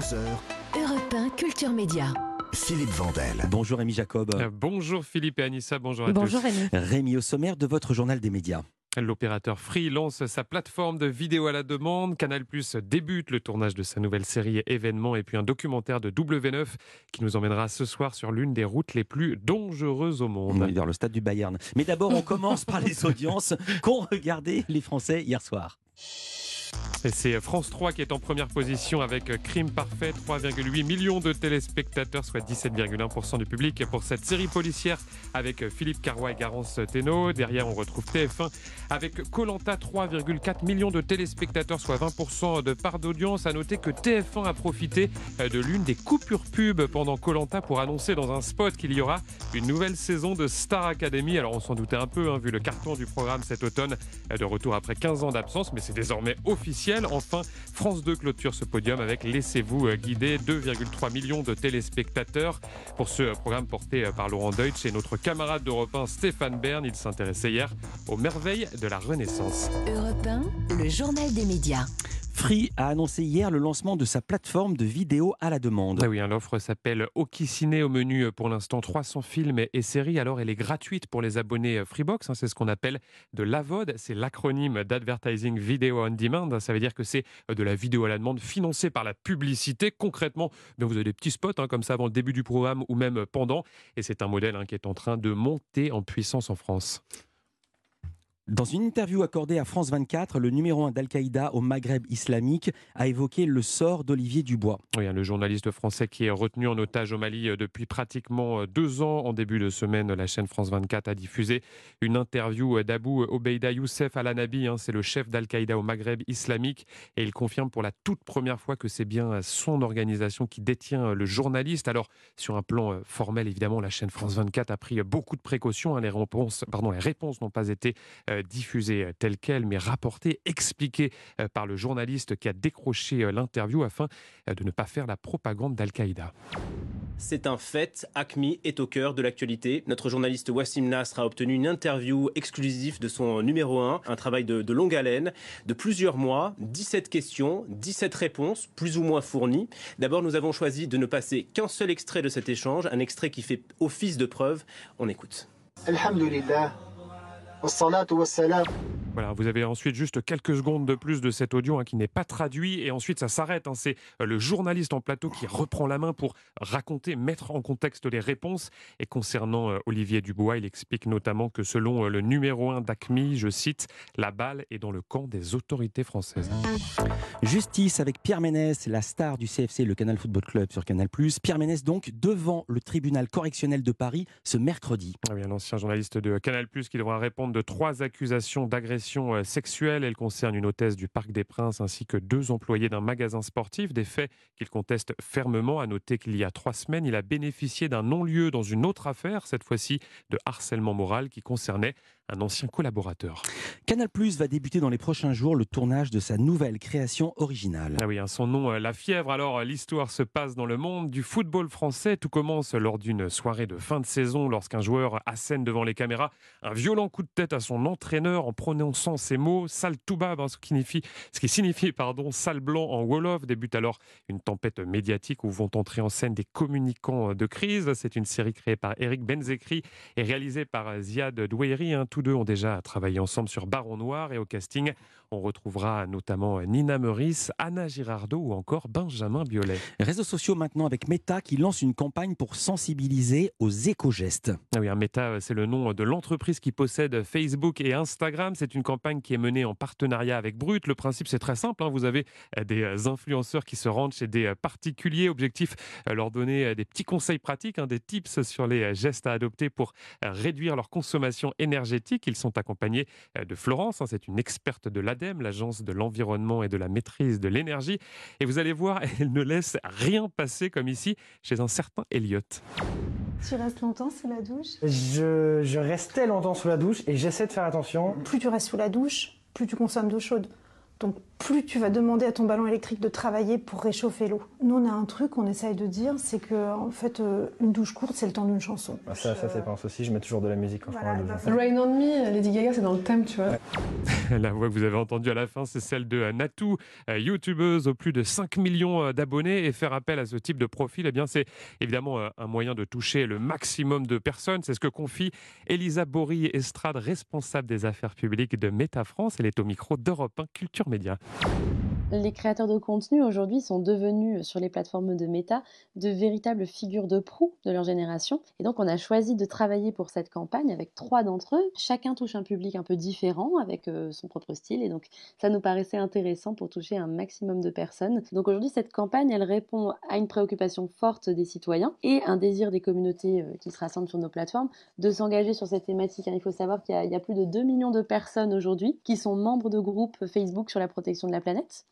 11h. Europe 1, Culture Média. Philippe Vandel. Bonjour Rémi Jacob. Euh, bonjour Philippe et Anissa, bonjour à Bonjour tous. Rémi. Rémi au sommaire de votre journal des médias. L'opérateur Free lance sa plateforme de vidéo à la demande. Canal Plus débute le tournage de sa nouvelle série événement et puis un documentaire de W9 qui nous emmènera ce soir sur l'une des routes les plus dangereuses au On monde. est vers le stade du Bayern. Mais d'abord, on commence par les audiences qu'ont regardé les Français hier soir. C'est France 3 qui est en première position avec Crime Parfait, 3,8 millions de téléspectateurs, soit 17,1% du public pour cette série policière avec Philippe Carrois et Garance Thénault. Derrière, on retrouve TF1 avec Colanta, 3,4 millions de téléspectateurs, soit 20% de part d'audience. À noter que TF1 a profité de l'une des coupures pub pendant Colanta pour annoncer dans un spot qu'il y aura une nouvelle saison de Star Academy. Alors on s'en doutait un peu, hein, vu le carton du programme cet automne, de retour après 15 ans d'absence, mais c'est désormais officiel. Enfin, France 2 clôture ce podium avec Laissez-vous guider, 2,3 millions de téléspectateurs pour ce programme porté par Laurent Deutsch et notre camarade d'Europe 1 Stéphane Bern. Il s'intéressait hier aux merveilles de la Renaissance. Europe 1, le journal des médias. Free a annoncé hier le lancement de sa plateforme de vidéo à la demande. Ah oui, hein, l'offre s'appelle Oki Ciné au menu euh, pour l'instant 300 films et séries. Alors elle est gratuite pour les abonnés euh, Freebox, hein, c'est ce qu'on appelle de l'AVOD, c'est l'acronyme d'Advertising Video on Demand. Ça veut dire que c'est euh, de la vidéo à la demande financée par la publicité. Concrètement, ben, vous avez des petits spots hein, comme ça avant le début du programme ou même pendant. Et c'est un modèle qui est en train de monter en puissance en France. Dans une interview accordée à France 24, le numéro 1 d'Al-Qaïda au Maghreb islamique a évoqué le sort d'Olivier Dubois. Oui, le journaliste français qui est retenu en otage au Mali euh, depuis pratiquement deux ans. En début de semaine, la chaîne France 24 a diffusé une interview d'Abou Obeida Youssef Al-Anabi. Hein, c'est le chef d'Al-Qaïda au Maghreb islamique. Et il confirme pour la toute première fois que c'est bien son organisation qui détient le journaliste. Alors, sur un plan euh, formel, évidemment, la chaîne France 24 a pris beaucoup de précautions. Hein. Les réponses, n'ont pas été euh, diffusées telles quelles, mais rapportées, expliquées euh, par le journaliste qui a décroché euh, l'interview afin euh, de ne pas faire la propagande d'Al-Qaïda. C'est un fait, ACMI est au cœur de l'actualité. Notre journaliste Wassim Nasr a obtenu une interview exclusive de son numéro 1, un travail de, de longue haleine, de plusieurs mois, 17 questions, 17 réponses, plus ou moins fournies. D'abord, nous avons choisi de ne passer qu'un seul extrait de cet échange, un extrait qui fait office de preuve. On écoute. Alhamdulillah. Voilà, vous avez ensuite juste quelques secondes de plus de cet audio hein, qui n'est pas traduit et ensuite ça s'arrête. hein. C'est euh, le journaliste en plateau qui reprend la main pour raconter, mettre en contexte les réponses. Et concernant euh, Olivier Dubois, il explique notamment que selon euh, le numéro 1 d'ACMI, je cite, la balle est dans le camp des autorités françaises. Justice avec Pierre Ménès, la star du CFC, le Canal Football Club sur Canal+. Pierre Ménès donc devant le tribunal correctionnel de Paris ce mercredi. Ah oui, un ancien journaliste de Canal+, qui devra répondre de trois accusations d'agression euh, sexuelle. Elles concernent une hôtesse du Parc des Princes ainsi que deux employés d'un magasin sportif. Des faits qu'il conteste fermement. À noter qu'il y a trois semaines, il a bénéficié d'un non-lieu dans une autre affaire, cette fois-ci de harcèlement moral qui concernait un ancien collaborateur. Canal+ va débuter dans les prochains jours le tournage de sa nouvelle création originale. Ah oui, hein, son nom, euh, La Fièvre. Alors, euh, l'histoire se passe dans le monde du football français. Tout commence lors d'une soirée de fin de saison lorsqu'un joueur assène devant les caméras un violent coup de tête à son entraîneur en prononçant ces mots sale toubab, hein, ce qui signifie, ce qui signifie pardon, sale blanc en Wolof. Débute alors une tempête médiatique où vont entrer en scène des communicants de crise. C'est une série créée par Eric Benzekri et réalisée par Ziad Douairi. hein. Tous deux ont déjà travaillé ensemble sur Baron Noir et au casting, on retrouvera notamment Nina Meurice, Anna Girardot ou encore Benjamin Biolay. Réseaux sociaux maintenant avec Meta qui lance une campagne pour sensibiliser aux éco-gestes. Ah oui, un Meta, c'est le nom de l'entreprise qui possède Facebook et Instagram. C'est une campagne qui est menée en partenariat avec Brut. Le principe, c'est très simple. hein. Vous avez euh, des euh, influenceurs qui se rendent chez des euh, particuliers. Objectif, euh, leur donner euh, des petits conseils pratiques, hein, des tips sur les euh, gestes à adopter pour euh, réduire leur consommation énergétique. Ils sont accompagnés euh, de Florence. hein. C'est une experte de l'ADEME, l'Agence de l'environnement et de la maîtrise de l'énergie. Et vous allez voir, elle ne laisse rien passer comme ici chez un certain Elliot. Tu restes longtemps sous la douche? Je, je restais longtemps sous la douche et j'essaie de faire attention. Plus tu restes sous la douche, plus tu consommes d'eau chaude. Donc plus tu vas demander à ton ballon électrique de travailler pour réchauffer l'eau. Nous, on a un truc qu'on essaye de dire, c'est que en fait, euh, une douche courte, c'est le temps d'une chanson. Ah, ça, ça c'est pas un souci, je mets toujours de la musique quand Voilà, je fais un bah, douche. Rain on Me, Lady Gaga, c'est dans le thème, tu vois. La voix que vous avez entendue à la fin, c'est celle de Natou, euh, youtubeuse aux plus de 5 millions euh, d'abonnés. Et faire appel à ce type de profil, eh bien, c'est évidemment un moyen de toucher le maximum de personnes. C'est ce que confie Elisa Bory Estrade, responsable des affaires publiques de Méta France. Elle est au micro d'Europe 1 Culture Média. you Les créateurs de contenu aujourd'hui sont devenus sur les plateformes de méta de véritables figures de proue de leur génération. Et donc on a choisi de travailler pour cette campagne avec trois d'entre eux. Chacun touche un public un peu différent avec euh, son propre style. Et donc ça nous paraissait intéressant pour toucher un maximum de personnes. Donc aujourd'hui cette campagne, elle répond à une préoccupation forte des citoyens et un désir des communautés euh, qui se rassemblent sur nos plateformes de s'engager sur cette thématique. hein. Il faut savoir qu'il y a plus de 2 millions de personnes aujourd'hui qui sont membres de groupes Facebook sur la protection de la planète.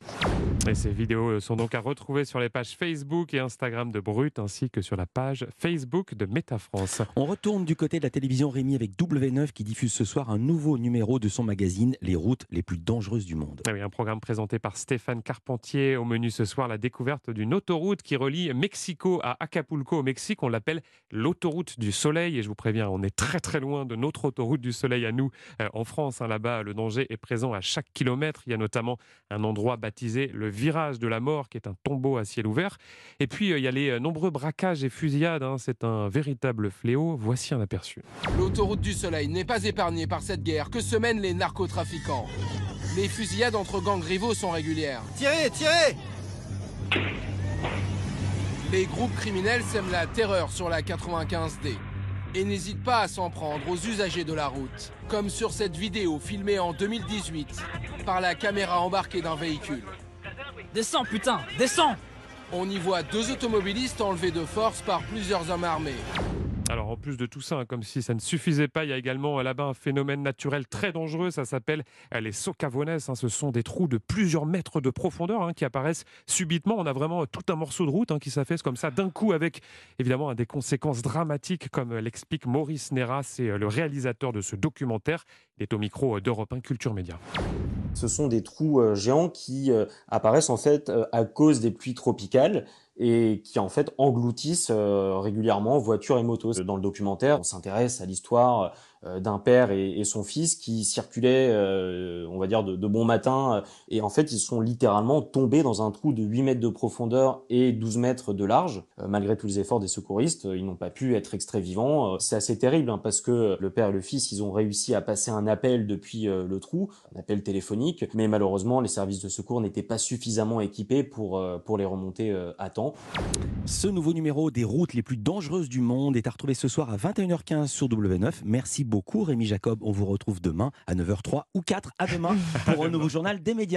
Et ces vidéos sont donc à retrouver sur les pages Facebook et Instagram de Brut, ainsi que sur la page Facebook de Méta France. On retourne du côté de la télévision Rémi avec W9 qui diffuse ce soir un nouveau numéro de son magazine Les routes les plus dangereuses du monde. Ah oui, un programme présenté par Stéphane Carpentier. Au menu ce soir, la découverte d'une autoroute qui relie Mexico à Acapulco au Mexique. On l'appelle l'autoroute du soleil. Et je vous préviens, on est très très loin de notre autoroute du soleil à nous euh, en France. hein. Là-bas, le danger est présent à chaque kilomètre. Il y a notamment un endroit baptisé le virage de la mort, qui est un tombeau à ciel ouvert. Et puis, euh, il y a les euh, nombreux braquages et fusillades. hein. C'est un véritable fléau. Voici un aperçu. L'autoroute du Soleil n'est pas épargnée par cette guerre que se mènent les narcotrafiquants. Les fusillades entre gangs rivaux sont régulières. Tirez, tirez Les groupes criminels sèment la terreur sur la 95D et n'hésitent pas à s'en prendre aux usagers de la route, comme sur cette vidéo filmée en 2018 par la caméra embarquée d'un véhicule. Descends, putain, descends On y voit deux automobilistes enlevés de force par plusieurs hommes armés. Alors en plus de tout ça, hein, comme si ça ne suffisait pas, il y a également euh, là-bas un phénomène naturel très dangereux, ça s'appelle euh, les socavones. hein. Ce sont des trous de plusieurs mètres de profondeur hein, qui apparaissent subitement. On a vraiment euh, tout un morceau de route qui s'affaisse comme ça d'un coup avec évidemment des conséquences dramatiques comme l'explique Maurice Nera, c'est le réalisateur de ce documentaire. Il est au micro d'Europe 1 Culture Média. Ce sont des trous géants qui apparaissent en fait à cause des pluies tropicales et qui en fait engloutissent euh, régulièrement voitures et motos. Dans le documentaire, on s'intéresse à l'histoire d'un père et, son fils qui circulaient, euh, on va dire, de, bon matin, euh, et en fait ils sont littéralement tombés dans un trou de 8 mètres de profondeur et 12 mètres de large. Euh, malgré tous les efforts des secouristes, euh, ils n'ont pas pu être extraits vivants. Euh, C'est assez terrible hein, parce que le père et le fils, ils ont réussi à passer un appel depuis euh, le trou, un appel téléphonique, mais malheureusement les services de secours n'étaient pas suffisamment équipés pour, euh, pour les remonter euh, à temps. Ce nouveau numéro des routes les plus dangereuses du monde est à retrouver ce soir à 21h15 sur W9. Merci beaucoup Rémi Jacob. On vous retrouve demain à 9h03 ou 4 à demain pour un nouveau journal des médias.